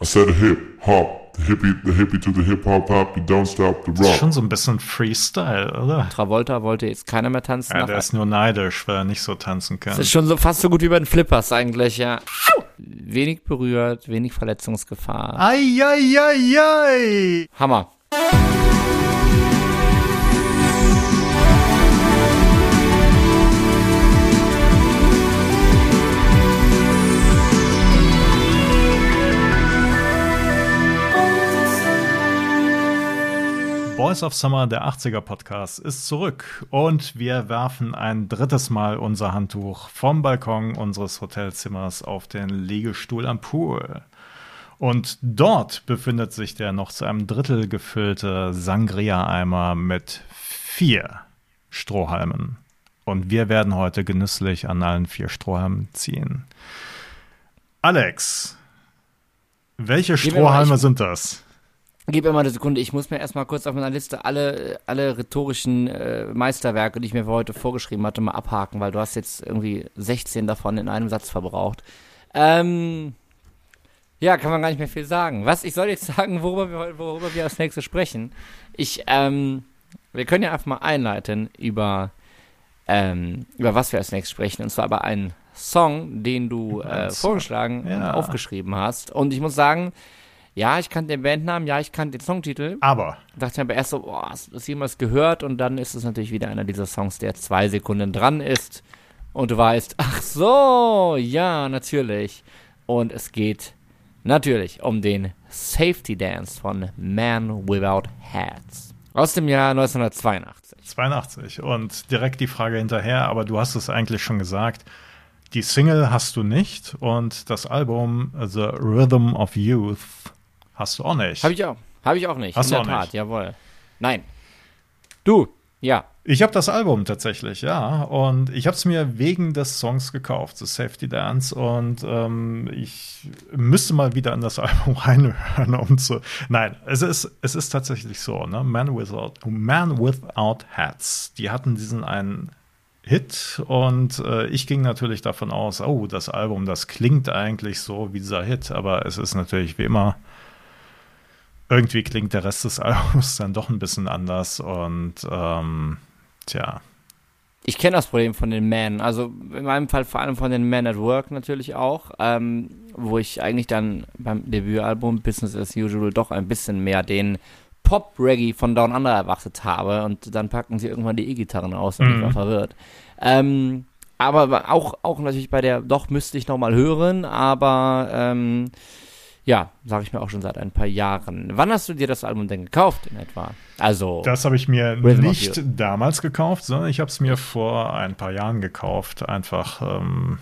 I said hip hop, the hippie, the hippie to the hip hop hop, you don't stop the rock. Das ist schon so ein bisschen Freestyle, oder? Travolta wollte jetzt keiner mehr tanzen. Ja, der ist nur neidisch, weil er nicht so tanzen kann. Das ist schon so fast so gut wie bei den Flippers eigentlich, ja. Wenig berührt, wenig Verletzungsgefahr. Eieieiei! Hammer. Boys of Summer, der 80er Podcast, ist zurück und wir werfen ein drittes Mal unser Handtuch vom Balkon unseres Hotelzimmers auf den Liegestuhl am Pool. Und dort befindet sich der noch zu einem Drittel gefüllte Sangria-Eimer mit vier Strohhalmen. Und wir werden heute genüsslich an allen vier Strohhalmen ziehen. Alex, welche Strohhalme sind das? Gib mir mal eine Sekunde, ich muss mir erstmal kurz auf meiner Liste alle, alle rhetorischen äh, Meisterwerke, die ich mir für heute vorgeschrieben hatte, mal abhaken, weil du hast jetzt irgendwie 16 davon in einem Satz verbraucht. Ähm, ja, kann man gar nicht mehr viel sagen. Was, ich soll jetzt sagen, worüber wir, worüber wir als nächstes sprechen. Ich, ähm, wir können ja einfach mal einleiten über, ähm, über was wir als nächstes sprechen. Und zwar über einen Song, den du äh, vorgeschlagen ja. und aufgeschrieben hast. Und ich muss sagen, ja, ich kannte den Bandnamen, ja, ich kannte den Songtitel. Aber. Dachte mir aber erst so, boah, hast du jemals gehört? Und dann ist es natürlich wieder einer dieser Songs, der zwei Sekunden dran ist. Und du weißt, ach so, ja, natürlich. Und es geht natürlich um den Safety Dance von Man Without Hats. Aus dem Jahr 1982. 82. Und direkt die Frage hinterher, aber du hast es eigentlich schon gesagt. Die Single hast du nicht und das Album The Rhythm of Youth Hast du auch nicht. Habe ich auch. Habe ich auch nicht. Hast in du der auch Tat, nicht. jawohl. Nein. Du, ja. Ich habe das Album tatsächlich, ja. Und ich habe es mir wegen des Songs gekauft, The Safety Dance. Und ähm, ich müsste mal wieder in das Album reinhören, um zu. Nein, es ist, es ist tatsächlich so, ne? Man Without, Man Without Hats. Die hatten diesen einen Hit und äh, ich ging natürlich davon aus, oh, das Album, das klingt eigentlich so wie dieser Hit, aber es ist natürlich wie immer irgendwie klingt der Rest des Albums dann doch ein bisschen anders und ähm, tja. Ich kenne das Problem von den Men, also in meinem Fall vor allem von den Men at Work natürlich auch, ähm, wo ich eigentlich dann beim Debütalbum Business as Usual doch ein bisschen mehr den Pop-Reggae von Down Under erwartet habe und dann packen sie irgendwann die E-Gitarren aus und Mhm. ich war verwirrt. Ähm, aber auch, auch natürlich bei der, doch müsste ich nochmal hören, aber ähm, ja, sage ich mir auch schon seit ein paar Jahren. Wann hast du dir das Album denn gekauft in etwa? Also, Das habe ich mir Rhythm nicht damals gekauft, sondern ich habe es mir vor ein paar Jahren gekauft. Einfach, ähm,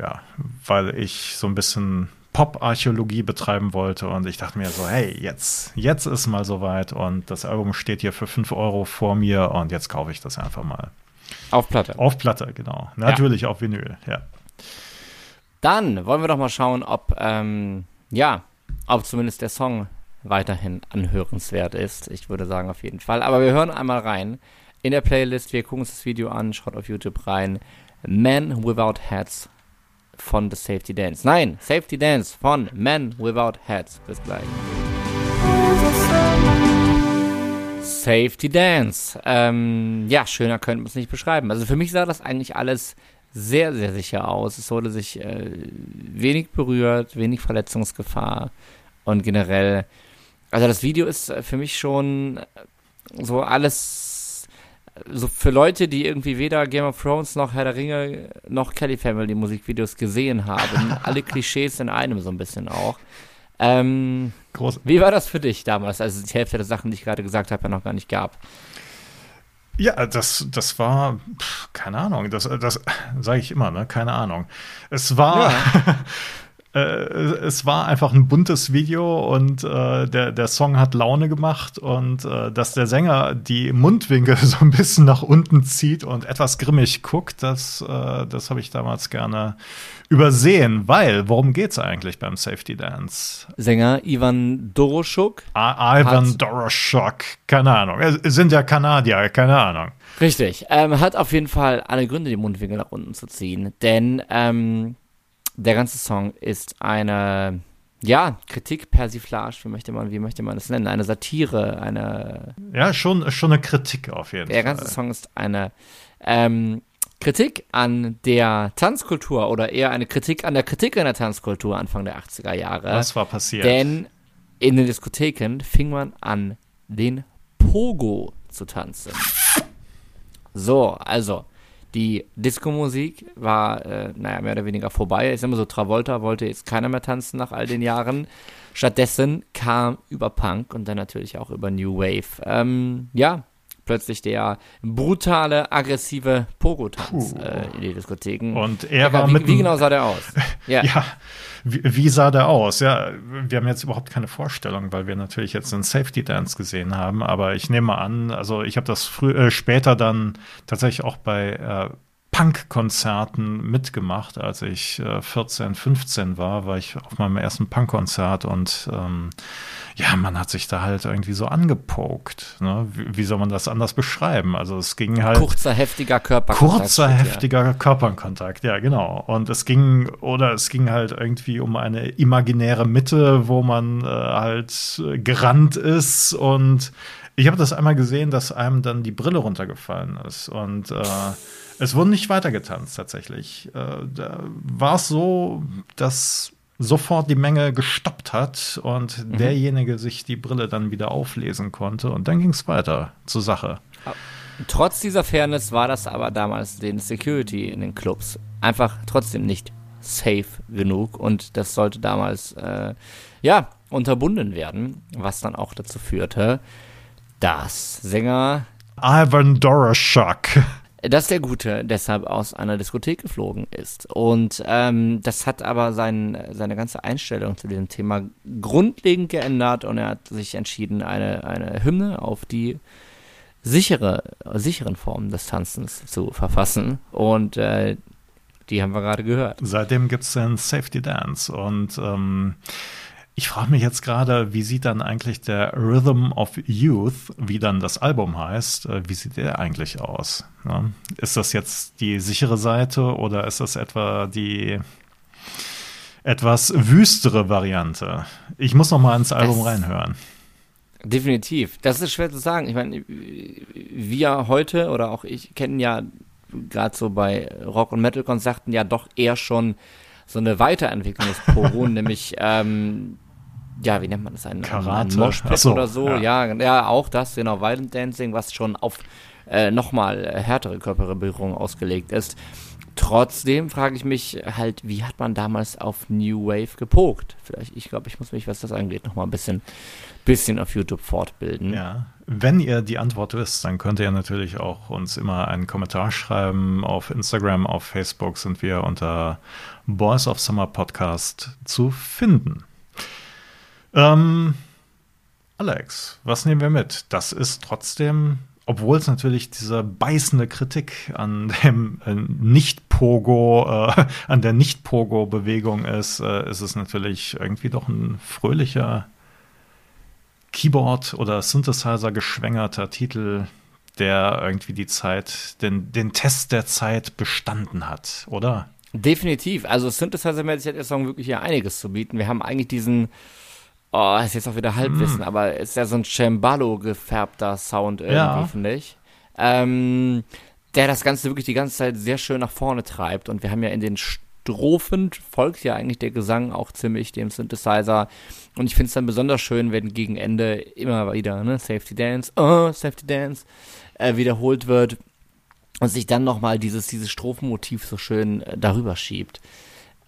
ja, weil ich so ein bisschen Pop-Archäologie betreiben wollte und ich dachte mir so, hey, jetzt, jetzt ist mal soweit und das Album steht hier für 5 Euro vor mir und jetzt kaufe ich das einfach mal. auf Platte. Auf Platte, genau. Natürlich auf Vinyl, ja. Dann wollen wir doch mal schauen, ob, ähm, ja, ob zumindest der Song weiterhin anhörenswert ist. Ich würde sagen, auf jeden Fall. Aber wir hören einmal rein in der Playlist. Wir gucken uns das Video an, schaut auf YouTube rein. Men Without Hats von The Safety Dance. Nein, Safety Dance von Men Without Hats. Bis gleich. Safety Dance. Ähm, ja, schöner könnte man es nicht beschreiben. Also für mich sah das eigentlich alles sehr, sehr sicher aus. Es wurde sich äh, wenig berührt, wenig Verletzungsgefahr und generell, also das Video ist äh, für mich schon so alles, so für Leute, die irgendwie weder Game of Thrones noch Herr der Ringe noch Kelly Family Musikvideos gesehen haben. Alle Klischees in einem so ein bisschen auch. Ähm, Groß, wie war das für dich damals, als es die Hälfte der Sachen, die ich gerade gesagt habe, ja noch gar nicht gab? Ja, das, das war, pf, keine Ahnung, das, das sage ich immer, ne? Keine Ahnung. Es war, äh, es war einfach ein buntes Video und äh, der, der Song hat Laune gemacht und äh, dass der Sänger die Mundwinkel so ein bisschen nach unten zieht und etwas grimmig guckt, das, äh, das habe ich damals gerne übersehen, weil, worum geht's eigentlich beim Safety Dance? Sänger Ivan Doroschuk. I Ivan Doroschuk, keine Ahnung. Es sind ja Kanadier, keine Ahnung. Richtig. Ähm, hat auf jeden Fall alle Gründe, die Mundwinkel nach unten zu ziehen. Denn ähm, der ganze Song ist eine, ja, Kritik, Persiflage, wie möchte man, wie möchte man das nennen? Eine Satire, eine. Ja, schon, schon eine Kritik auf jeden der Fall. Der ganze Song ist eine ähm, Kritik an der Tanzkultur oder eher eine Kritik an der Kritik an der Tanzkultur Anfang der 80er Jahre. Was war passiert? Denn in den Diskotheken fing man an, den Pogo zu tanzen. So, also die Disco-Musik war, äh, naja, mehr oder weniger vorbei. Sag mal so, Travolta wollte jetzt keiner mehr tanzen nach all den Jahren. Stattdessen kam über Punk und dann natürlich auch über New Wave. Ähm, ja, plötzlich der brutale, aggressive Pogo-Tanz äh, in die Diskotheken. Und er war wie, mit. Wie genau sah der aus? ja. ja. Wie, wie, sah der aus? Ja, wir haben jetzt überhaupt keine Vorstellung, weil wir natürlich jetzt einen Safety Dance gesehen haben. Aber ich nehme an, also ich habe das früh, äh, später dann tatsächlich auch bei äh, Punk-Konzerten mitgemacht, als ich äh, 14, 15 war, war ich auf meinem ersten Punk-Konzert und ähm, ja, man hat sich da halt irgendwie so angepokt. Ne? Wie, wie, soll man das anders beschreiben? Also es ging halt. Kurzer, heftiger Körperkontakt. Kurzer, heftiger ja. Körperkontakt, ja, genau. Und es ging, oder es ging halt irgendwie um eine imaginäre Mitte, wo man äh, halt gerannt ist und ich habe das einmal gesehen, dass einem dann die Brille runtergefallen ist und äh, es wurde nicht weitergetanzt tatsächlich. Äh, da war es so, dass sofort die Menge gestoppt hat und mhm. derjenige sich die Brille dann wieder auflesen konnte und dann ging es weiter zur Sache. Trotz dieser Fairness war das aber damals den Security in den Clubs einfach trotzdem nicht safe genug und das sollte damals äh, ja unterbunden werden, was dann auch dazu führte, dass Sänger Ivan Doroschak dass der Gute deshalb aus einer Diskothek geflogen ist. Und ähm, das hat aber sein, seine ganze Einstellung zu diesem Thema grundlegend geändert und er hat sich entschieden, eine, eine Hymne auf die sichere, sicheren Formen des Tanzens zu verfassen. Und äh, die haben wir gerade gehört. Seitdem gibt es den Safety Dance und ähm, ich frage mich jetzt gerade, wie sieht dann eigentlich der Rhythm of Youth, wie dann das Album heißt, äh, wie sieht der eigentlich aus? Ja? Ist das jetzt die sichere Seite oder ist das etwa die etwas wüstere Variante? Ich muss noch mal ins Album das reinhören. Definitiv. Das ist schwer zu sagen. Ich meine, wir heute oder auch ich kennen ja gerade so bei Rock- und Metal-Konzerten ja doch eher schon so eine Weiterentwicklung des Pogo, nämlich ähm, ja, wie nennt man das? Ein, Karate. ein so, oder so. Ja. ja. ja, auch das, genau, Violent Dancing, was schon auf äh, nochmal äh, härtere Körperberührung ausgelegt ist. Trotzdem frage ich mich halt, wie hat man damals auf New Wave gepokt? Vielleicht, ich glaube, ich muss mich, was das angeht, nochmal ein bisschen, bisschen auf YouTube fortbilden. Ja, wenn ihr die Antwort wisst, dann könnt ihr natürlich auch uns immer einen Kommentar schreiben. Auf Instagram, auf Facebook sind wir unter Boys of Summer Podcast zu finden. Ähm, Alex, was nehmen wir mit? Das ist trotzdem, obwohl es natürlich diese beißende Kritik an dem äh, Nicht-Pogo, äh, an der Nicht-Pogo-Bewegung ist, äh, ist es natürlich irgendwie doch ein fröhlicher Keyboard- oder Synthesizer geschwängerter Titel, der irgendwie die Zeit, den, den Test der Zeit bestanden hat, oder? Definitiv. Also Synthesizer-mäßig hat der Song wirklich ja einiges zu bieten. Wir haben eigentlich diesen Oh, ist jetzt auch wieder Halbwissen, mm. aber ist ja so ein Cembalo gefärbter Sound irgendwie, ja. finde ich. Ähm, der das Ganze wirklich die ganze Zeit sehr schön nach vorne treibt. Und wir haben ja in den Strophen folgt ja eigentlich der Gesang auch ziemlich dem Synthesizer. Und ich finde es dann besonders schön, wenn gegen Ende immer wieder, ne, Safety Dance, oh, Safety Dance, äh, wiederholt wird und sich dann nochmal dieses, dieses Strophenmotiv so schön äh, darüber schiebt.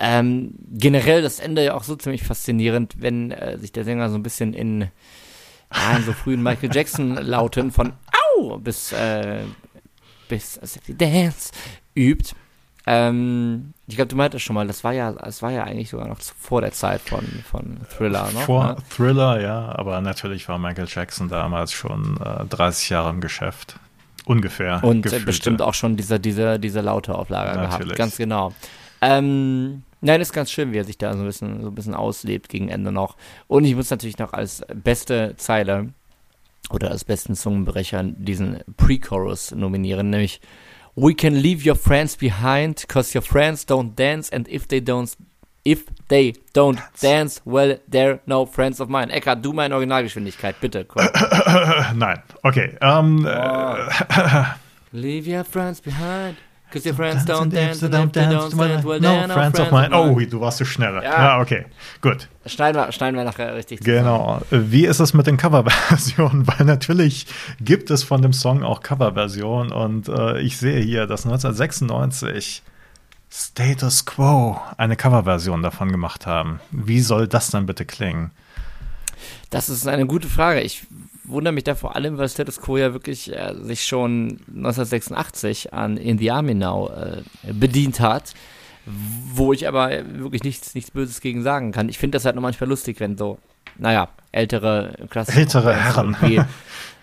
Ähm, generell das Ende ja auch so ziemlich faszinierend, wenn äh, sich der Sänger so ein bisschen in, ja, in so frühen Michael Jackson Lauten von Au bis äh, bis Dance übt. Ähm, ich glaube, du meintest schon mal, das war ja, das war ja eigentlich sogar noch vor der Zeit von, von Thriller, ne? Vor ja? Thriller, ja, aber natürlich war Michael Jackson damals schon äh, 30 Jahre im Geschäft. Ungefähr. Und gefühlte. bestimmt auch schon diese, diese, diese laute Auflage natürlich. gehabt. Ganz genau. Ähm, Nein, ist ganz schön, wie er sich da so ein bisschen, so ein bisschen auslebt gegen Ende noch. Und ich muss natürlich noch als beste Zeile oder als besten Zungenbrecher diesen Pre-Chorus nominieren, nämlich We can leave your friends behind, cause your friends don't dance and if they don't If they don't dance, well, they're no friends of mine. Eckart, du meine Originalgeschwindigkeit, bitte. Komm. Nein, okay. Ähm, Oh. Leave your friends behind. Cause your friends don't dance, don't dance, No, friends of mine. Oh, du warst so schneller. Ja. Ja, okay. Gut. Schneiden wir, schneiden wir nachher richtig zusammen. Genau. Wie ist es mit den Coverversionen? Weil natürlich gibt es von dem Song auch Coverversionen und äh, ich sehe hier, dass 1996 Status Quo eine Coverversion davon gemacht haben. Wie soll das dann bitte klingen? Das ist eine gute Frage. Ich wundere mich da vor allem, weil Status Quo ja wirklich äh, sich schon 1986 an In the Army Now äh, bedient hat, wo ich aber wirklich nichts, nichts Böses gegen sagen kann. Ich finde das halt nur manchmal lustig, wenn so, naja, ältere Klassiker Ältere Herren.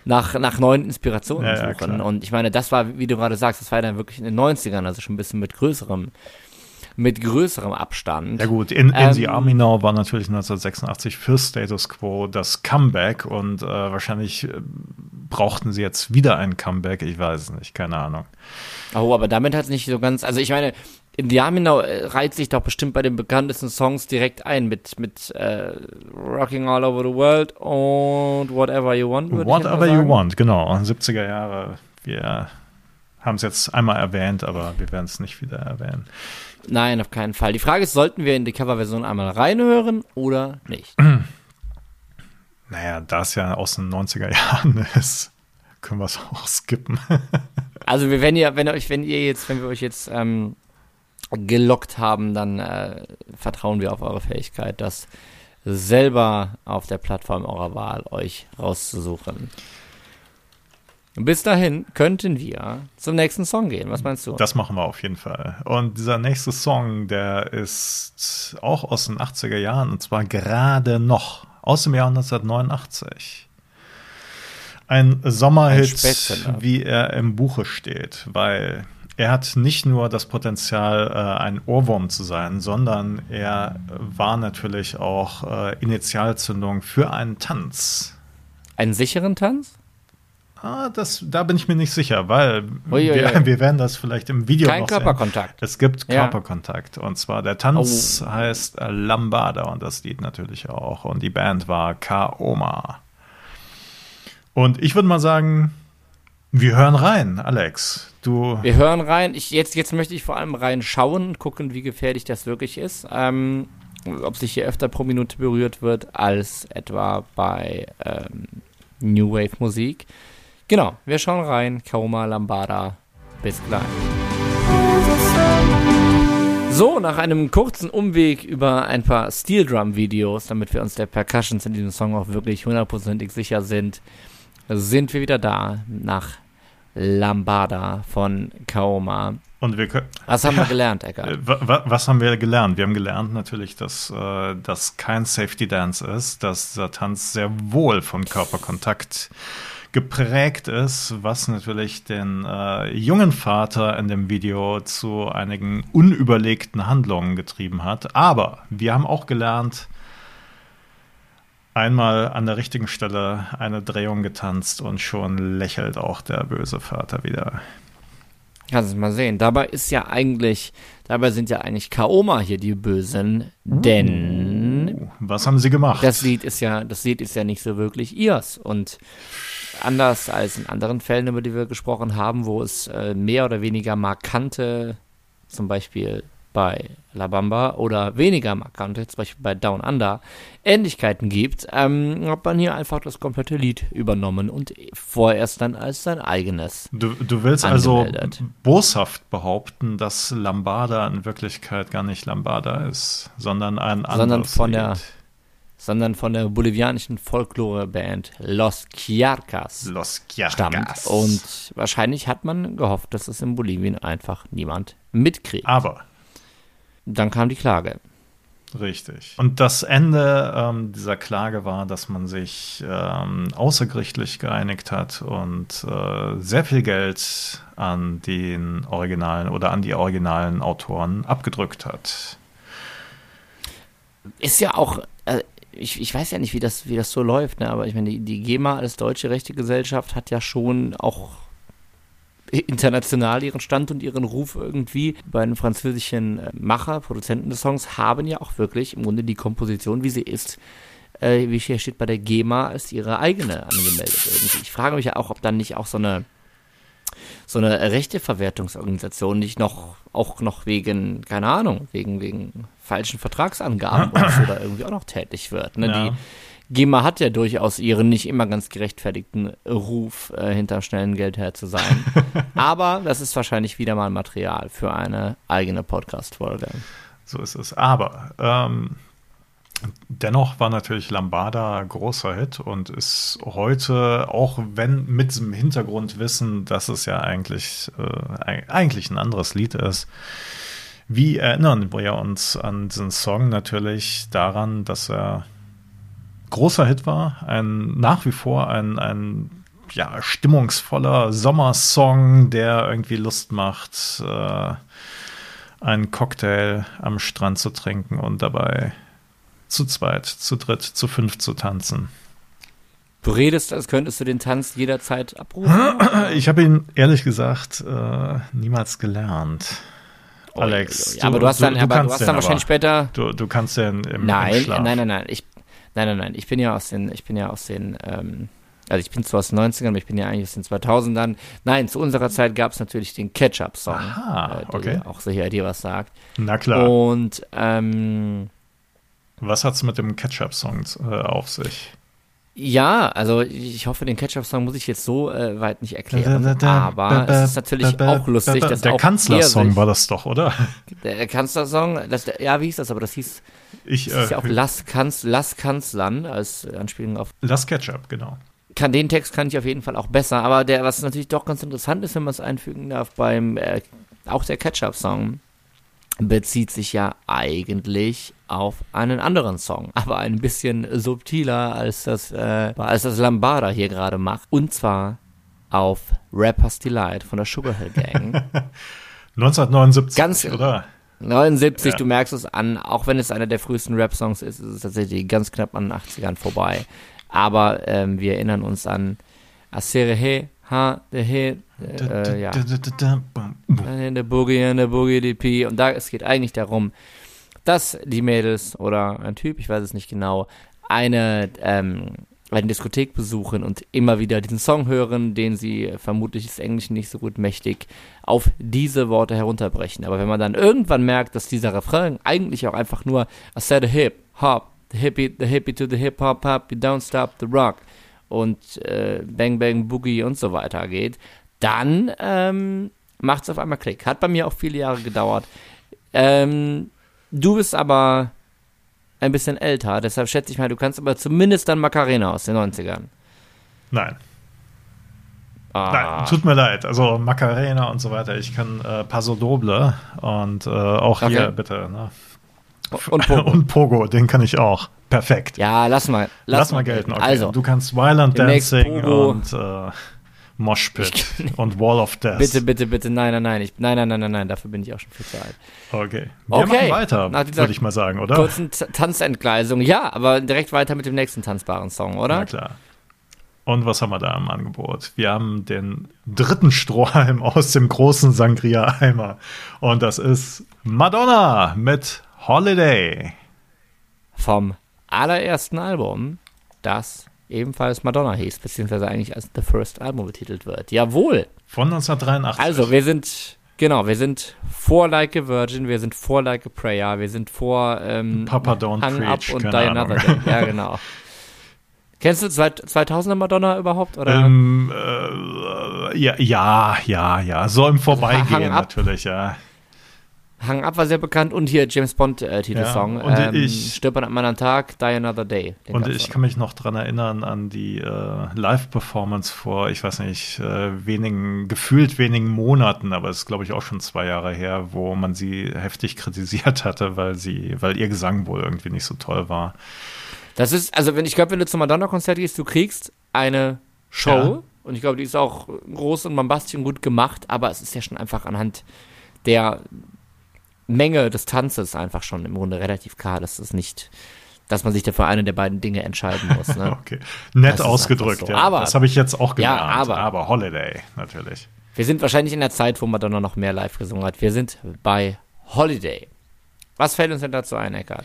nach, nach neuen Inspirationen Ja, ja, suchen. klar. Und ich meine, das war, wie du gerade sagst, das war dann wirklich in den 90ern, also schon ein bisschen mit größerem, mit größerem Abstand. Ja gut, in, in Ähm, the Army Now war natürlich 1986 für Status Quo das Comeback und äh, wahrscheinlich äh, brauchten sie jetzt wieder ein Comeback. Ich weiß es nicht, keine Ahnung. Oh, aber damit hat es nicht so ganz. Also ich meine, Indiaminau äh, reiht sich doch bestimmt bei den bekanntesten Songs direkt ein mit, mit äh, Rocking All Over the World und Whatever You Want. Whatever You. Want, genau. 70er Jahre. Wir haben es jetzt einmal erwähnt, aber wir werden es nicht wieder erwähnen. Nein, auf keinen Fall. Die Frage ist, sollten wir in die Coverversion einmal reinhören oder nicht? Naja, da es ja aus den 90er Jahren ist, können wir es auch skippen. Also wir- wenn ihr, wenn euch, wenn ihr jetzt, wenn wir euch jetzt ähm, gelockt haben, dann äh, vertrauen wir auf eure Fähigkeit, das selber auf der Plattform eurer Wahl euch rauszusuchen. Bis dahin könnten wir zum nächsten Song gehen. Was meinst du? Das machen wir auf jeden Fall. Und dieser nächste Song, der ist auch aus den 80er Jahren und zwar gerade noch aus dem Jahr 1989. Ein Sommerhit, Ein wie er im Buche steht, weil er hat nicht nur das Potenzial, äh, ein Ohrwurm zu sein, sondern er war natürlich auch äh, Initialzündung für einen Tanz. Einen sicheren Tanz? Ah, das, da bin ich mir nicht sicher, weil Ui, ui, wir, wir werden das vielleicht im Video Kein noch sehen. Körperkontakt. Es gibt Ja. Körperkontakt. Und zwar der Tanz Oh. heißt äh, Lambada und das Lied natürlich auch. Und die Band war Kaoma. Und ich würde mal sagen, wir hören rein, Alex. Du. Wir hören rein. Ich, jetzt, jetzt möchte ich vor allem reinschauen und gucken, wie gefährlich das wirklich ist. Ähm, ob sich hier öfter pro Minute berührt wird als etwa bei ähm, New Wave Musik. Genau, wir schauen rein. Kaoma Lambada. Bis gleich. So, nach einem kurzen Umweg über ein paar Steel Drum Videos, damit wir uns der Percussions in diesem Song auch wirklich hundertprozentig sicher sind, sind wir wieder da nach Lambada von Kaoma. Und wir können. Was haben wir gelernt, Eckart? Äh, wa- wa- Was haben wir gelernt? Wir haben gelernt natürlich, dass äh, das kein Safety Dance ist, dass dieser Tanz sehr wohl von Körperkontakt geprägt ist, was natürlich den äh, jungen Vater in dem Video zu einigen unüberlegten Handlungen getrieben hat. Aber wir haben auch gelernt, einmal an der richtigen Stelle eine Drehung getanzt und schon lächelt auch der böse Vater wieder. Kannst du mal sehen. Dabei ist ja eigentlich, dabei sind ja eigentlich Kaoma hier die Bösen, denn Was haben sie gemacht? das Lied ist ja, das Lied ist ja nicht so wirklich ihrs und anders als in anderen Fällen, über die wir gesprochen haben, wo es äh, mehr oder weniger markante, zum Beispiel bei La Bamba oder weniger markante, zum Beispiel bei Down Under, Ähnlichkeiten gibt, ähm, hat man hier einfach das komplette Lied übernommen und vorerst dann als sein eigenes. Du, du willst also angemeldet. boshaft behaupten, dass Lambada in Wirklichkeit gar nicht Lambada ist, sondern ein anderes Sondern von der- Lied. Sondern von der bolivianischen Folklore-Band Los Quiarcas Los stammt. Quiarcas. Und wahrscheinlich hat man gehofft, dass es in Bolivien einfach niemand mitkriegt. Aber, Dann kam die Klage. richtig. Und das Ende ähm, dieser Klage war, dass man sich ähm, außergerichtlich geeinigt hat und äh, sehr viel Geld an den originalen oder an die originalen Autoren abgedrückt hat. Ist ja auch, äh, ich, ich weiß ja nicht, wie das, wie das so läuft, ne? aber ich meine, die, die GEMA als deutsche Rechtegesellschaft hat ja schon auch international ihren Stand und ihren Ruf irgendwie. Die beiden französischen äh, Macher, Produzenten des Songs, haben ja auch wirklich im Grunde die Komposition, wie sie ist, äh, wie hier steht bei der GEMA, als ihre eigene angemeldet. Irgendwie. Ich frage mich ja auch, ob dann nicht auch so eine so eine Rechteverwertungsorganisation nicht noch auch noch wegen, keine Ahnung, wegen, wegen falschen Vertragsangaben oder so da irgendwie auch noch tätig wird. Ne? Ja. Die GEMA hat ja durchaus ihren nicht immer ganz gerechtfertigten Ruf, äh, hinterm schnellen Geld her zu sein. Aber das ist wahrscheinlich wieder mal Material für eine eigene Podcast-Folge. So ist es. Aber ähm, dennoch war natürlich Lambada großer Hit und ist heute, auch wenn mit diesem Hintergrundwissen, dass es ja eigentlich, äh, eigentlich ein anderes Lied ist, wie erinnern wir uns an diesen Song natürlich daran, dass er großer Hit war, ein nach wie vor ein, ein ja, stimmungsvoller Sommersong, der irgendwie Lust macht, äh, einen Cocktail am Strand zu trinken und dabei zu zweit, zu dritt, zu fünf zu tanzen. Du redest, als könntest du den Tanz jederzeit abrufen. Ich habe ihn ehrlich gesagt äh, niemals gelernt. Alex, ja, aber du hast dann, aber du hast dann wahrscheinlich später. Du, du kannst den im, im Nein, Schlaf. nein, nein, nein. Ich, nein, nein, nein. Ich bin ja aus den, ich bin ja aus den, ähm, also ich bin zwar aus den 90ern, aber ich bin ja eigentlich aus den 2000ern. Nein, zu unserer Zeit gab es natürlich den Ketchup-Song, Aha, äh, der okay. auch sicher dir was sagt. Na klar. Und ähm, Was hat's mit dem Ketchup-Song äh, auf sich? ja, also ich hoffe, den Ketchup-Song muss ich jetzt so äh, weit nicht erklären. Aber es ist natürlich auch lustig, dass Der er Kanzlersong war das doch, oder? Der Kanzlersong, das, ja, wie hieß das? Aber das hieß, Ich, das ist ja auch äh, Lass, Kanz, Lass Kanzlern als Anspielung auf Las Ketchup, genau. kann den Text kann ich auf jeden Fall auch besser, aber der, was natürlich doch ganz interessant ist, wenn man es einfügen darf, beim äh, auch der Ketchup-Song bezieht sich ja eigentlich auf einen anderen Song, aber ein bisschen subtiler als das, äh, als das Lambada hier gerade macht. Und zwar auf Rapper's Delight von der Sugar Hill Gang. 1979, Ganz- oder? 79, Ja. du merkst es an, auch wenn es einer der frühesten Rap-Songs ist, ist es tatsächlich ganz knapp an den 80ern vorbei. Aber ähm, wir erinnern uns an Asere He, Ha, de He, äh, ja, in der Boogie, in der Boogie DP. Und da, es geht eigentlich darum, dass die Mädels oder ein Typ, ich weiß es nicht genau, eine, ähm, eine Diskothek besuchen und immer wieder diesen Song hören, den sie vermutlich des Englischen nicht so gut mächtig auf diese Worte herunterbrechen. Aber wenn man dann irgendwann merkt, dass dieser Refrain eigentlich auch einfach nur I said a hip, hop, the hippie, the hippie to the hip hop, hop, you don't stop the rock und äh, Bang Bang Boogie und so weiter geht, dann ähm, macht es auf einmal Klick. Hat bei mir auch viele Jahre gedauert. Ähm, du bist aber ein bisschen älter, deshalb schätze ich mal, du kannst aber zumindest dann Macarena aus den 90ern. Nein, Ah, nein, tut mir leid. Also Macarena und so weiter. Ich kann äh, Paso Doble und äh, auch Okay. hier bitte. Ne? und Pogo. Und Pogo, den kann ich auch. Perfekt. Ja, lass mal. Lass, mal gelten. Okay. Also, du kannst Violent demnächst Dancing Pogo. und äh, Moshpit und Wall of Death. bitte, bitte, bitte, nein, nein, nein, ich, nein, nein, nein, nein, nein, dafür bin ich auch schon viel zu alt. Okay. Wir Okay. machen weiter, würde ich mal sagen, oder? Kurzen Tanzentgleisung, ja, aber direkt weiter mit dem nächsten tanzbaren Song, Na oder? klar. Und was haben wir da im Angebot? Wir haben den dritten Strohhalm aus dem großen Sangria-Eimer. Und das ist Madonna mit Holiday. Vom allerersten Album, das ebenfalls Madonna hieß, beziehungsweise eigentlich als The First Album betitelt wird. Jawohl. Von 1983. Also, wir sind, genau, wir sind vor Like a Virgin, wir sind vor Like a Prayer, wir sind vor ähm, Papa Don't Hang Up Preach, und Die keine Another Ahnung. Day. Ja, genau. Kennst du zwei- 2000er Madonna überhaupt? Oder? Ähm, äh, ja, ja, ja, ja. So im Vorbeigehen Hang Up. natürlich, ja. Hang Up war sehr bekannt und hier James Bond äh, Titelsong. Ja, und ähm, ich- Stirb an einem anderen Tag, Die Another Day. Und ich auch kann mich noch dran erinnern an die äh, Live-Performance vor, ich weiß nicht, äh, wenigen, gefühlt wenigen Monaten, aber es ist, glaube ich, auch schon zwei Jahre her, wo man sie heftig kritisiert hatte, weil sie, weil ihr Gesang wohl irgendwie nicht so toll war. Das ist, also wenn ich glaube, wenn du zum Madonna-Konzert gehst, du kriegst eine Show Ja. und ich glaube, die ist auch groß und bombastisch und gut gemacht, aber es ist ja schon einfach anhand der Menge des Tanzes einfach schon im Grunde relativ klar, dass es nicht, dass man sich dafür eine der beiden Dinge entscheiden muss. Ne? Okay. Nett Das ausgedrückt, so. ja. Aber- das habe ich jetzt auch Ja, gelernt. aber- aber Holiday, natürlich. Wir sind wahrscheinlich in der Zeit, wo Madonna noch mehr live gesungen hat. Wir sind bei Holiday. Was fällt uns denn dazu ein, Eckart?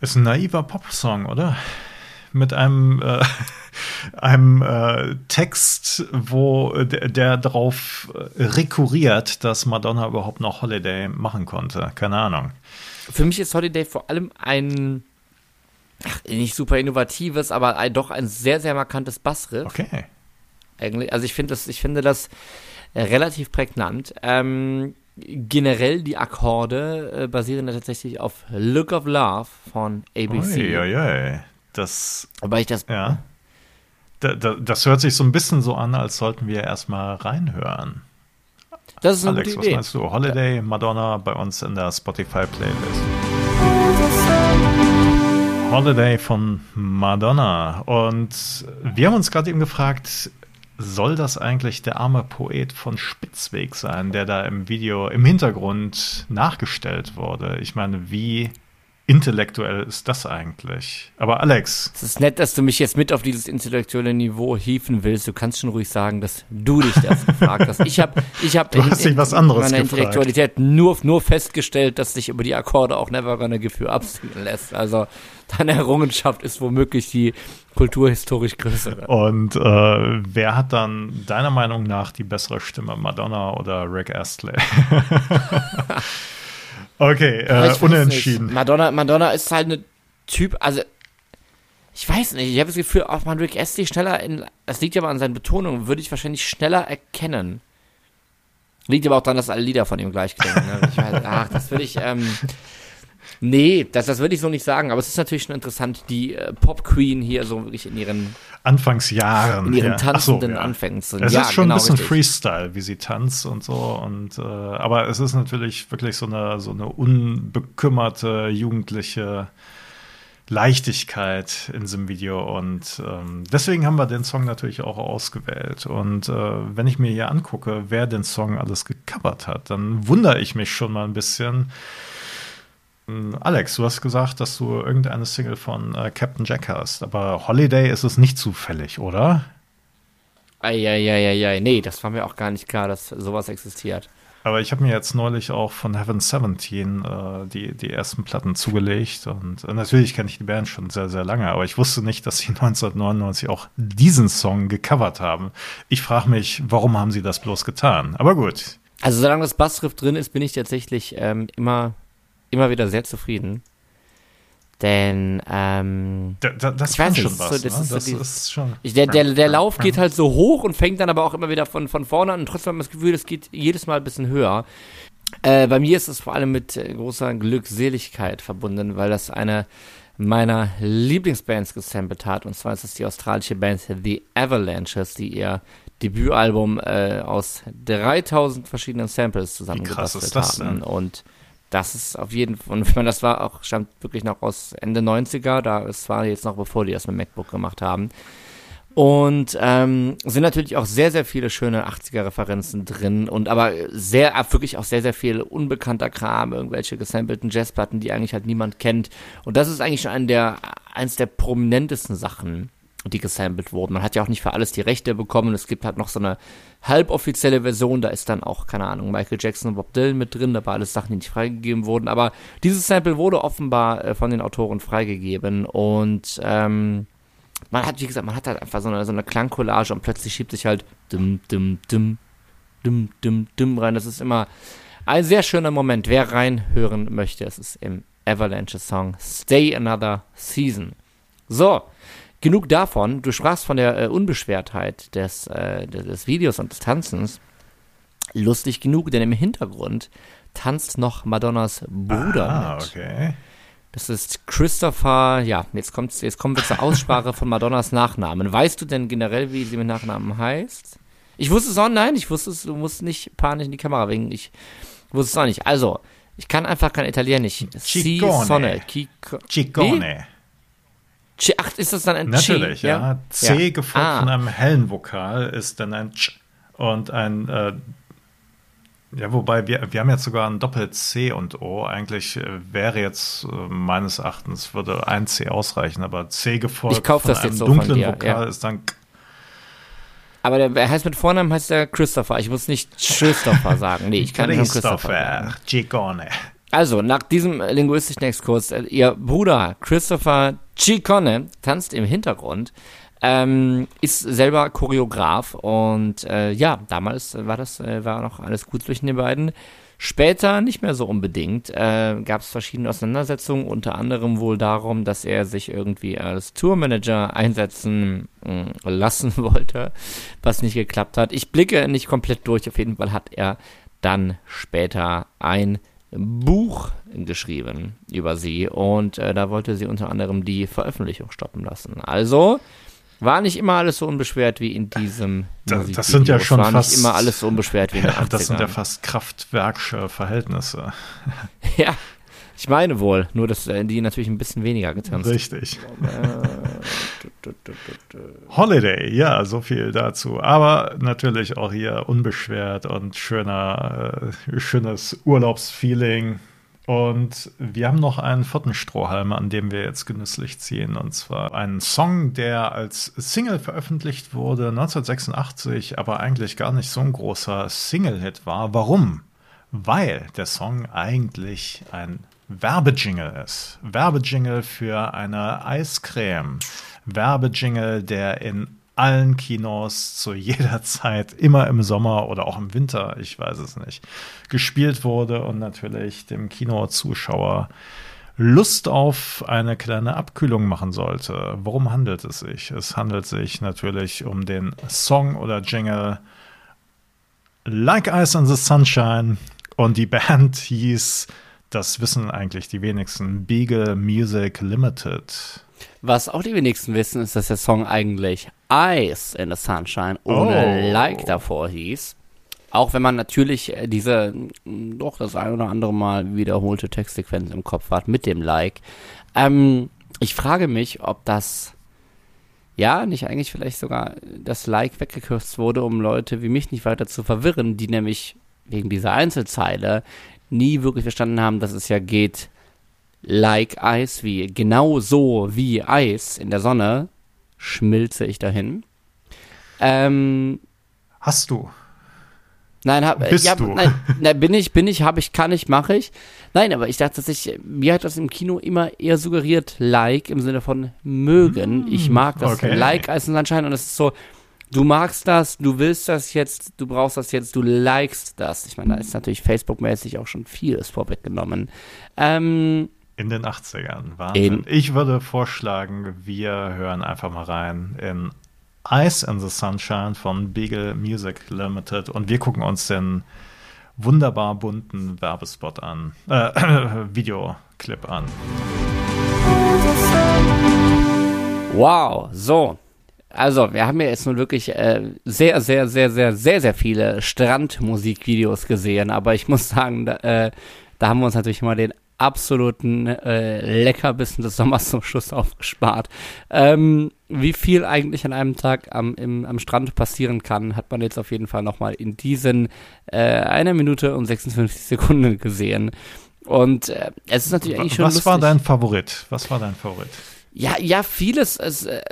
Ist ein naiver Popsong, oder? Mit einem, äh, einem äh, Text, wo der, der darauf rekurriert, dass Madonna überhaupt noch Holiday machen konnte. Keine Ahnung. Für mich ist Holiday vor allem ein ach, nicht super innovatives, aber ein, doch ein sehr, sehr markantes Bassriff. Okay. Eigentlich, also ich finde das, ich finde das äh, relativ prägnant. Ähm, generell die Akkorde äh, basieren da tatsächlich auf Look of Love von ABC. Ui, ui, ui. Das. Wobei ich das. Ja. Da, da, das hört sich so ein bisschen so an, als sollten wir erstmal reinhören. Das ist Alex, was Idee. meinst du? Holiday, Madonna bei uns in der Spotify-Playlist. Holiday von Madonna. Und wir haben uns gerade eben gefragt, soll das eigentlich der arme Poet von Spitzweg sein, der da im Video im Hintergrund nachgestellt wurde? Ich meine, wie intellektuell ist das eigentlich? Aber Alex, Es ist nett, dass du mich jetzt mit auf dieses intellektuelle Niveau hieven willst. Du kannst schon ruhig sagen, dass du dich das gefragt hast. Ich habe ich hab Du hast dich was anderes meiner gefragt. Intellektualität nur, nur festgestellt, dass sich über die Akkorde auch Never Gonna Give You Up singen lässt. Also deine Errungenschaft ist womöglich die kulturhistorisch größere. und äh, wer hat dann deiner Meinung nach die bessere Stimme, Madonna oder Rick Astley? okay, äh, unentschieden. Nicht. Madonna, Madonna ist halt eine Typ, also ich weiß nicht, ich habe das Gefühl, auch man Rick Astley schneller in, das liegt aber an seinen Betonungen, würde ich wahrscheinlich schneller erkennen. Liegt aber auch daran, dass alle Lieder von ihm gleich klingen. Ne? Ich weiß, ach, das würde ich, ähm, nee, das, das würde ich so nicht sagen, aber es ist natürlich schon interessant, die äh, Pop Queen hier so wirklich in ihren, Anfangsjahren. in ihren ja. Ach so, tanzenden ja. Anfängen zu Es ja, ist schon genau, ein bisschen richtig. Freestyle, wie sie tanzt und so. Und äh, aber es ist natürlich wirklich so eine so eine unbekümmerte jugendliche Leichtigkeit in diesem Video und ähm, deswegen haben wir den Song natürlich auch ausgewählt. Und äh, wenn ich mir hier angucke, wer den Song alles gecovert hat, dann wundere ich mich schon mal ein bisschen. Ähm, Alex, du hast gesagt, dass du irgendeine Single von äh, Captain Jack hast, aber Holiday ist es nicht zufällig, oder? Eieieiei, nee, das war mir auch gar nicht klar, dass sowas existiert. Aber ich habe mir jetzt neulich auch von Heaven 17 äh, die, die ersten Platten zugelegt. Und äh, natürlich kenne ich die Band schon sehr, sehr lange, aber ich wusste nicht, dass sie 1999 auch diesen Song gecovert haben. Ich frage mich, warum haben sie das bloß getan? Aber gut. Also solange das Bassriff drin ist, bin ich tatsächlich ähm, immer, immer wieder sehr zufrieden. Denn ähm, Da, da, das Ich weiß kann nicht, schon was. so- das ne? ist so das die- ist schon. der, der, der Lauf geht halt so hoch und fängt dann aber auch immer wieder von, von vorne an. Und trotzdem hat man das Gefühl, es geht jedes Mal ein bisschen höher. Äh, bei mir ist es vor allem mit äh, großer Glückseligkeit verbunden, weil das eine meiner Lieblingsbands gesampelt hat. Und zwar ist es die australische Band The Avalanches, die ihr Debütalbum äh, aus 3000 verschiedenen Samples zusammengebastelt haben. Und das ist auf jeden Fall, und ich meine, das war auch, stammt wirklich noch aus Ende 90er, da es war jetzt noch bevor die das mit MacBook gemacht haben. Und ähm, sind natürlich auch sehr, sehr viele schöne 80er-Referenzen drin und aber sehr, wirklich auch sehr, sehr viel unbekannter Kram, irgendwelche gesampelten Jazzplatten, die eigentlich halt niemand kennt. Und das ist eigentlich schon ein der, eins der prominentesten Sachen, die gesampelt wurden. Man hat ja auch nicht für alles die Rechte bekommen. Es gibt halt noch so eine halboffizielle Version, da ist dann auch, keine Ahnung, Michael Jackson und Bob Dylan mit drin, da war alles Sachen, die nicht freigegeben wurden. Aber dieses Sample wurde offenbar äh, von den Autoren freigegeben und ähm, man hat, wie gesagt, man hat halt einfach so eine, so eine Klangcollage und plötzlich schiebt sich halt dum, dum, dum, dum, dum, dum rein. Das ist immer ein sehr schöner Moment. Wer reinhören möchte, es ist im Avalanche-Song Stay Another Season. So, genug davon. Du sprachst von der äh, Unbeschwertheit des, äh, des Videos und des Tanzens. Lustig genug, denn im Hintergrund tanzt noch Madonnas Bruder Ah, mit. okay. Das ist Christopher, ja, jetzt kommt's, jetzt kommen wir zur Aussprache von Madonnas Nachnamen. Weißt du denn generell, wie sie mit Nachnamen heißt? Ich wusste es auch, nein, ich wusste es, du musst nicht panisch in die Kamera winken, ich wusste es auch nicht. Also, ich kann einfach kein Italienisch. Si Ciccone. Sonne, Chico, Ciccone. Chi- Ach, ist das dann ein Natürlich, Chi? ja. C Ja. gefolgt Ah. von einem hellen Vokal ist dann ein Ch und ein äh, ja, wobei wir, wir haben jetzt sogar ein Doppel-C und O. Eigentlich äh, wäre jetzt äh, meines Erachtens würde ein C ausreichen, aber C gefolgt von einem so von dunklen dir, Vokal ja. ist dann K. Aber der, er heißt mit Vornamen heißt er Christopher. Ich muss nicht Christopher sagen. Nee, ich kann schon Christopher. Christopher. Also, nach diesem linguistischen Exkurs, äh, ihr Bruder Christopher Ciccone tanzt im Hintergrund, ähm, ist selber Choreograf und äh, ja, damals war das äh, war noch alles gut zwischen den beiden. Später nicht mehr so unbedingt. Äh, Gab es verschiedene Auseinandersetzungen, unter anderem wohl darum, dass er sich irgendwie als Tourmanager einsetzen mh, mm, lassen wollte, was nicht geklappt hat. Ich blicke nicht komplett durch. Auf jeden Fall hat er dann später ein Buch geschrieben über sie und äh, da wollte sie unter anderem die Veröffentlichung stoppen lassen. Also war nicht immer alles so unbeschwert wie in diesem das, das sind ja schon war fast nicht immer alles so unbeschwert wie in den ja, Das sind ja fast Kraftwerksche Verhältnisse. ja, ich meine wohl, nur dass äh, die natürlich ein bisschen weniger getanzt. Richtig. Holiday, ja, so viel dazu. Aber natürlich auch hier unbeschwert und schöner, äh, schönes Urlaubsfeeling. Und wir haben noch einen vierten Strohhalm, an dem wir jetzt genüsslich ziehen. Und zwar einen Song, der als Single veröffentlicht wurde 1986, aber eigentlich gar nicht so ein großer Single-Hit war. Warum? Weil der Song eigentlich ein Werbejingle ist. Werbejingle für eine Eiscreme. Werbejingle, der in allen Kinos zu jeder Zeit, immer im Sommer oder auch im Winter, ich weiß es nicht, gespielt wurde und natürlich dem Kinozuschauer Lust auf eine kleine Abkühlung machen sollte. Worum handelt es sich? Es handelt sich natürlich um den Song oder Jingle Like Ice in the Sunshine und die Band hieß, das wissen eigentlich die wenigsten, Beagle Music Limited. Was auch die wenigsten wissen, ist, dass der Song eigentlich Ice in the Sunshine ohne oh. Like davor hieß. Auch wenn man natürlich äh, diese doch das ein oder andere Mal wiederholte Textsequenz im Kopf hat mit dem Like. Ähm, ich frage mich, ob das ja nicht eigentlich vielleicht sogar das Like weggekürzt wurde, um Leute wie mich nicht weiter zu verwirren, die nämlich wegen dieser Einzelzeile nie wirklich verstanden haben, dass es ja geht, like Eis, wie genau so wie Eis in der Sonne, schmilze ich dahin. Ähm, Hast du? Nein, hab, Bist ja, du? Nein, nein, bin ich, bin ich, habe ich, kann ich, mache ich. Nein, aber ich dachte, dass ich, mir hat das im Kino immer eher suggeriert, like im Sinne von mögen. ich mag das okay. like als anscheinend und es ist so, du magst das, du willst das jetzt, du brauchst das jetzt, du likest das. Ich meine, da ist natürlich Facebook-mäßig auch schon vieles vorweggenommen. Ähm, in den 80ern, Wahnsinn. In ich würde vorschlagen, wir hören einfach mal rein in Ice in the Sunshine von Beagle Music Limited und wir gucken uns den wunderbar bunten Werbespot an, äh, Videoclip an. Wow, so. Also, wir haben ja jetzt nun wirklich äh, sehr, sehr, sehr, sehr, sehr, sehr viele Strandmusikvideos gesehen, aber ich muss sagen, da, äh, da haben wir uns natürlich mal den absoluten äh, Leckerbissen des Sommers zum Schluss aufgespart. Ähm, wie viel eigentlich an einem Tag am, im, am Strand passieren kann, hat man jetzt auf jeden Fall nochmal in diesen äh, einer Minute und 56 Sekunden gesehen. Und äh, es ist natürlich eigentlich schon. Was lustig. war dein Favorit? Was war dein Favorit? Ja, ja, vieles. Es, äh,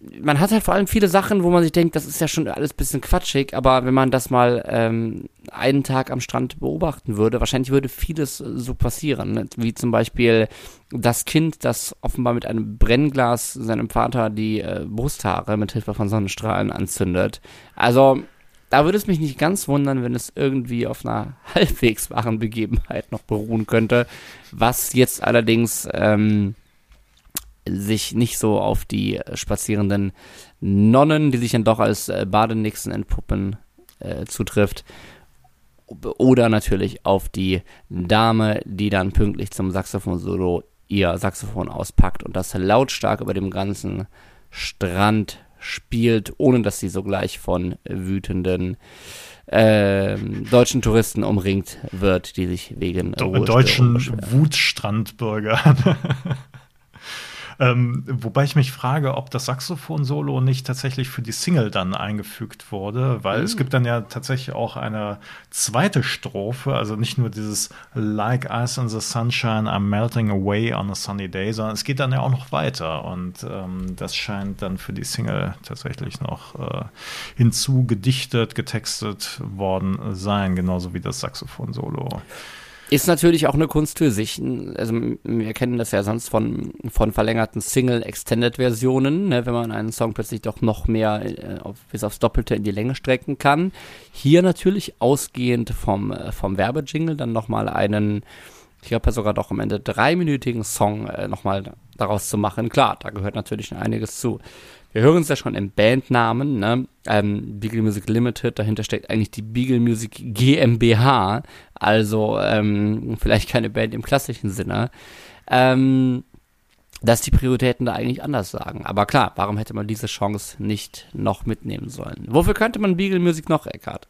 man hat halt vor allem viele Sachen, wo man sich denkt, das ist ja schon alles bisschen quatschig, aber wenn man das mal ähm, einen Tag am Strand beobachten würde, wahrscheinlich würde vieles äh, so passieren. Ne? Wie zum Beispiel das Kind, das offenbar mit einem Brennglas seinem Vater die äh, Brusthaare mit Hilfe von Sonnenstrahlen anzündet. Also, da würde es mich nicht ganz wundern, wenn es irgendwie auf einer halbwegs wahren Begebenheit noch beruhen könnte. Was jetzt allerdings ähm, sich nicht so auf die spazierenden Nonnen, die sich dann doch als äh, Badenixen entpuppen, äh, zutrifft. Oder natürlich auf die Dame, die dann pünktlich zum Saxophon-Solo ihr Saxophon auspackt und das lautstark über dem ganzen Strand spielt, ohne dass sie sogleich von wütenden äh, deutschen Touristen umringt wird, die sich wegen deutschen Wutstrandbürgern Ähm, wobei ich mich frage, ob das Saxophon-Solo nicht tatsächlich für die Single dann eingefügt wurde, weil mhm. es gibt dann ja tatsächlich auch eine zweite Strophe, also nicht nur dieses Like Ice in the Sunshine, I'm melting away on a sunny day, sondern es geht dann ja auch noch weiter und ähm, das scheint dann für die Single tatsächlich noch äh, hinzugedichtet, getextet worden sein, genauso wie das Saxophon-Solo. Ist natürlich auch eine Kunst für sich. Also wir kennen das ja sonst von, von verlängerten Single-Extended-Versionen, ne, wenn man einen Song plötzlich doch noch mehr äh, auf, bis aufs Doppelte in die Länge strecken kann. Hier natürlich ausgehend vom, äh, vom Werbejingle dann nochmal einen, ich glaube sogar doch am Ende dreiminütigen Song äh, nochmal daraus zu machen. Klar, da gehört natürlich einiges zu. Wir hören es ja schon im Bandnamen, ne? Ähm, Beagle Music Limited, dahinter steckt eigentlich die Beagle Music GmbH, also ähm, vielleicht keine Band im klassischen Sinne. Ähm, dass die Prioritäten da eigentlich anders sagen. Aber klar, warum hätte man diese Chance nicht noch mitnehmen sollen? Wofür könnte man Beagle Music noch, Eckhart?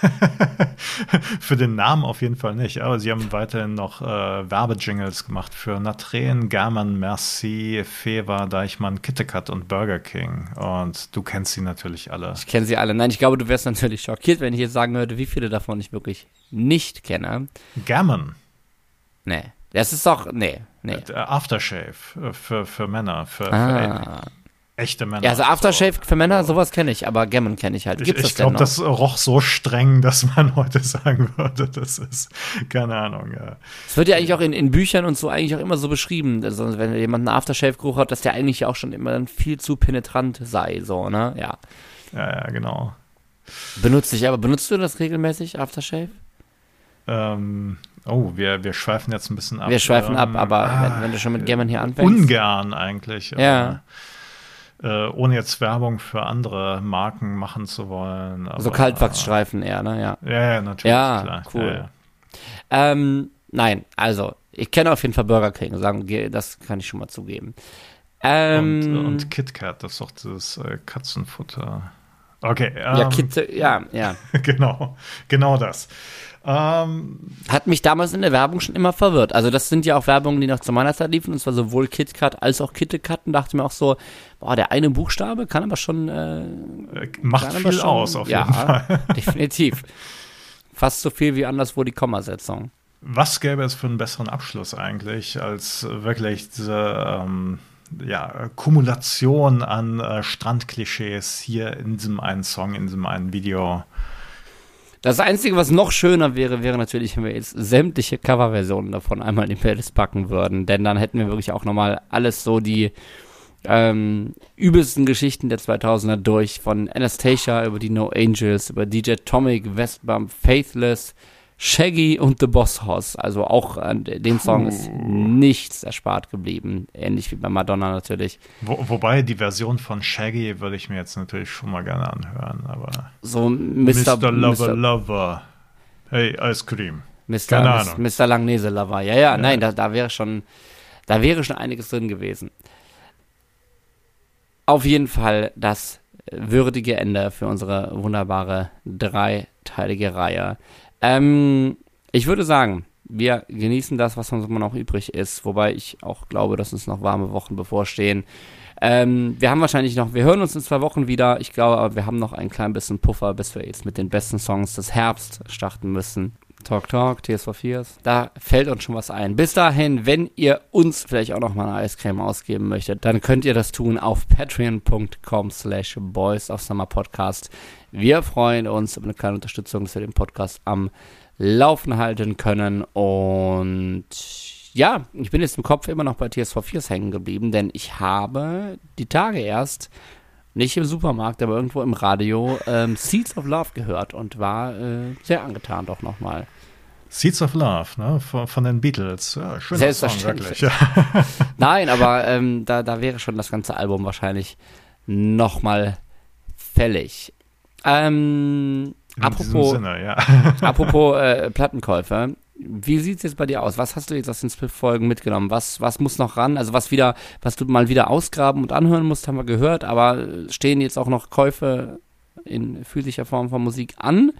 für den Namen auf jeden Fall nicht, aber sie haben weiterhin noch äh, Werbejingles gemacht für Natren, German, Merci, Fever, Deichmann, Kittekat und Burger King. Und du kennst sie natürlich alle. Ich kenne sie alle. Nein, ich glaube, du wärst natürlich schockiert, wenn ich jetzt sagen würde, wie viele davon ich wirklich nicht kenne. German. Nee. Das ist doch, nee, nee. Äh, Aftershave äh, für, für Männer, für, ah. für echte Männer. Ja, also Aftershave für Männer, sowas kenne ich, aber Gammon kenne ich halt. Gibt's ich ich glaube, das roch so streng, dass man heute sagen würde, das ist, keine Ahnung, ja. Es wird ja eigentlich auch in, in Büchern und so eigentlich auch immer so beschrieben, also wenn jemand einen Aftershave-Geruch hat, dass der eigentlich auch schon immer viel zu penetrant sei, so, ne, ja. Ja, ja, genau. Benutze ich, aber benutzt du das regelmäßig, Aftershave? Ähm, Oh, wir, wir schweifen jetzt ein bisschen ab. Wir schweifen ähm, ab, aber ah, wenn, wenn, du schon mit Gammon hier anfängst. Ungern eigentlich. Ja. Äh, ohne jetzt Werbung für andere Marken machen zu wollen. Aber, so Kaltwachsstreifen eher, ne? Ja, ja, ja natürlich. Ja, klar. cool. Ja, ja. Ähm, nein, also, ich kenne auf jeden Fall Burger King, sagen, das kann ich schon mal zugeben. Ähm, und, und KitKat, das ist doch das äh, Katzenfutter. Okay. Ähm, ja, Kit, ja, ja. genau, genau das. Ähm, Hat mich damals in der Werbung schon immer verwirrt. Also das sind ja auch Werbungen, die noch zu meiner Zeit liefen, und zwar sowohl KitKat als auch KitKat. Und dachte mir auch so, boah, der eine Buchstabe kann aber schon äh, macht viel schon, aus auf ja, jeden Fall. definitiv. Fast so viel wie anderswo die Kommasetzung. Was gäbe es für einen besseren Abschluss eigentlich, als wirklich diese ähm, ja, Kumulation an äh, Strandklischees hier in diesem einen Song, in diesem einen Video? Das Einzige, was noch schöner wäre, wäre natürlich, wenn wir jetzt sämtliche Coverversionen davon einmal in die Playlist packen würden. Denn dann hätten wir wirklich auch nochmal alles so die ähm, übelsten Geschichten der 2000er durch. Von Anastasia über die No Angels, über DJ Tomic, Westbump, Faithless, Shaggy und The Boss Hoss. Also auch an dem Song Puh. ist nichts erspart geblieben. Ähnlich wie bei Madonna natürlich. Wo, wobei die Version von Shaggy würde ich mir jetzt natürlich schon mal gerne anhören. Aber so Mr. Mr. Lover Mr. Lover. Hey, Ice Cream. Mr. Keine Ahnung. Mr. Langnese Lover. Ja, ja, ja, nein, da, da wäre schon, da wäre schon einiges drin gewesen. Auf jeden Fall das würdige Ende für unsere wunderbare dreiteilige Reihe. Ähm, ich würde sagen, wir genießen das, was uns immer noch übrig ist, wobei ich auch glaube, dass uns noch warme Wochen bevorstehen. Ähm, wir haben wahrscheinlich noch, wir hören uns in zwei Wochen wieder. Ich glaube, aber wir haben noch ein klein bisschen Puffer, bis wir jetzt mit den besten Songs des Herbst starten müssen. Talk Talk, for Fears. Da fällt uns schon was ein. Bis dahin, wenn ihr uns vielleicht auch noch mal eine Eiscreme ausgeben möchtet, dann könnt ihr das tun auf patreon.com slash boys of summer podcast. Wir freuen uns über eine kleine Unterstützung, dass wir den Podcast am Laufen halten können. Und ja, ich bin jetzt im Kopf immer noch bei for Fears hängen geblieben, denn ich habe die Tage erst nicht im Supermarkt, aber irgendwo im Radio ähm, Seeds of Love gehört und war äh, sehr angetan doch nochmal. Seeds of Love, ne? Von, von den Beatles. Ja, schön Selbstverständlich. Song, Nein, aber ähm, da, da wäre schon das ganze Album wahrscheinlich nochmal fällig. Ähm, apropos, Sinne, ja. apropos äh, Plattenkäufer, wie sieht es jetzt bei dir aus? Was hast du jetzt aus den Split-Folgen mitgenommen? Was, was muss noch ran? Also was wieder, was du mal wieder ausgraben und anhören musst, haben wir gehört, aber stehen jetzt auch noch Käufe in physischer Form von Musik an?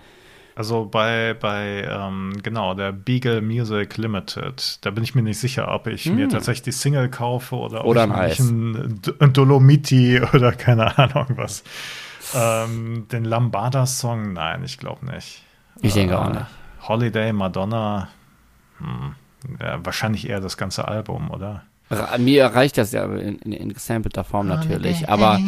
Also bei, bei ähm, genau, der Beagle Music Limited, da bin ich mir nicht sicher, ob ich hm. mir tatsächlich die Single kaufe oder, oder ob ich ein, ein Dolomiti oder keine Ahnung was. Ähm, den Lambada-Song, nein, ich glaube nicht. Ich denke äh, auch nicht. Holiday, Madonna, hm, ja, wahrscheinlich eher das ganze Album, oder? Mir reicht das ja in, in, in gesampelter Form natürlich. Aber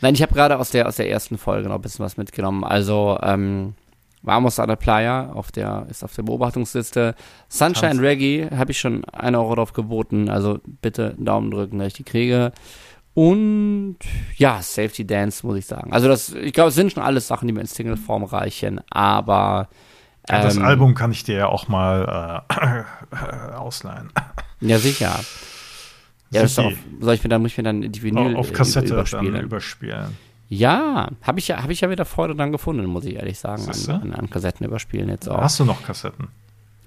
nein, ich habe gerade aus der, aus der ersten Folge noch ein bisschen was mitgenommen. Also, ähm, Vamos a la Playa auf der, ist auf der Beobachtungsliste. Sunshine Tanz. Reggae habe ich schon einen Euro drauf geboten. Also bitte einen Daumen drücken, dass ich die kriege. Und ja, Safety Dance, muss ich sagen. Also, das, ich glaube, es sind schon alles Sachen, die mir in Single-Form reichen, aber. Ähm, das Album kann ich dir ja auch mal äh, ausleihen. Ja, sicher. Ja, auf, soll ich mir dann, muss ich mir dann die Vinyl auf Kassette überspielen. Überspielen. Ja, habe ich ja, habe ich ja wieder Freude dran gefunden, muss ich ehrlich sagen, an, an, an, Kassetten überspielen jetzt auch. Hast du noch Kassetten?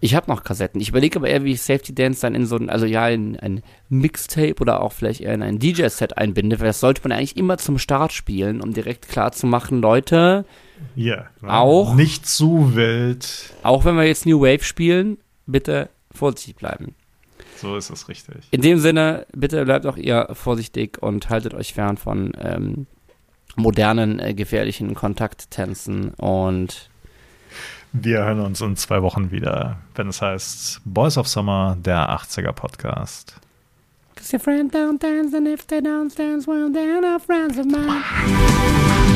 Ich habe noch Kassetten. Ich überlege aber eher, wie ich Safety Dance dann in so ein, also ja, in ein Mixtape oder auch vielleicht eher in ein DJ-Set einbinde, weil das sollte man eigentlich immer zum Start spielen, um direkt klar zu machen, Leute. Ja, yeah, auch. Nicht zu wild. Auch wenn wir jetzt New Wave spielen, bitte vorsichtig bleiben. So ist es richtig. In dem Sinne, bitte bleibt auch ihr vorsichtig und haltet euch fern von ähm, modernen, äh, gefährlichen Kontakttänzen und wir hören uns in zwei Wochen wieder, wenn es heißt Boys of Summer, der 80er Podcast. Cause your friend don't dance and if they don't dance, well, they're not friends of mine.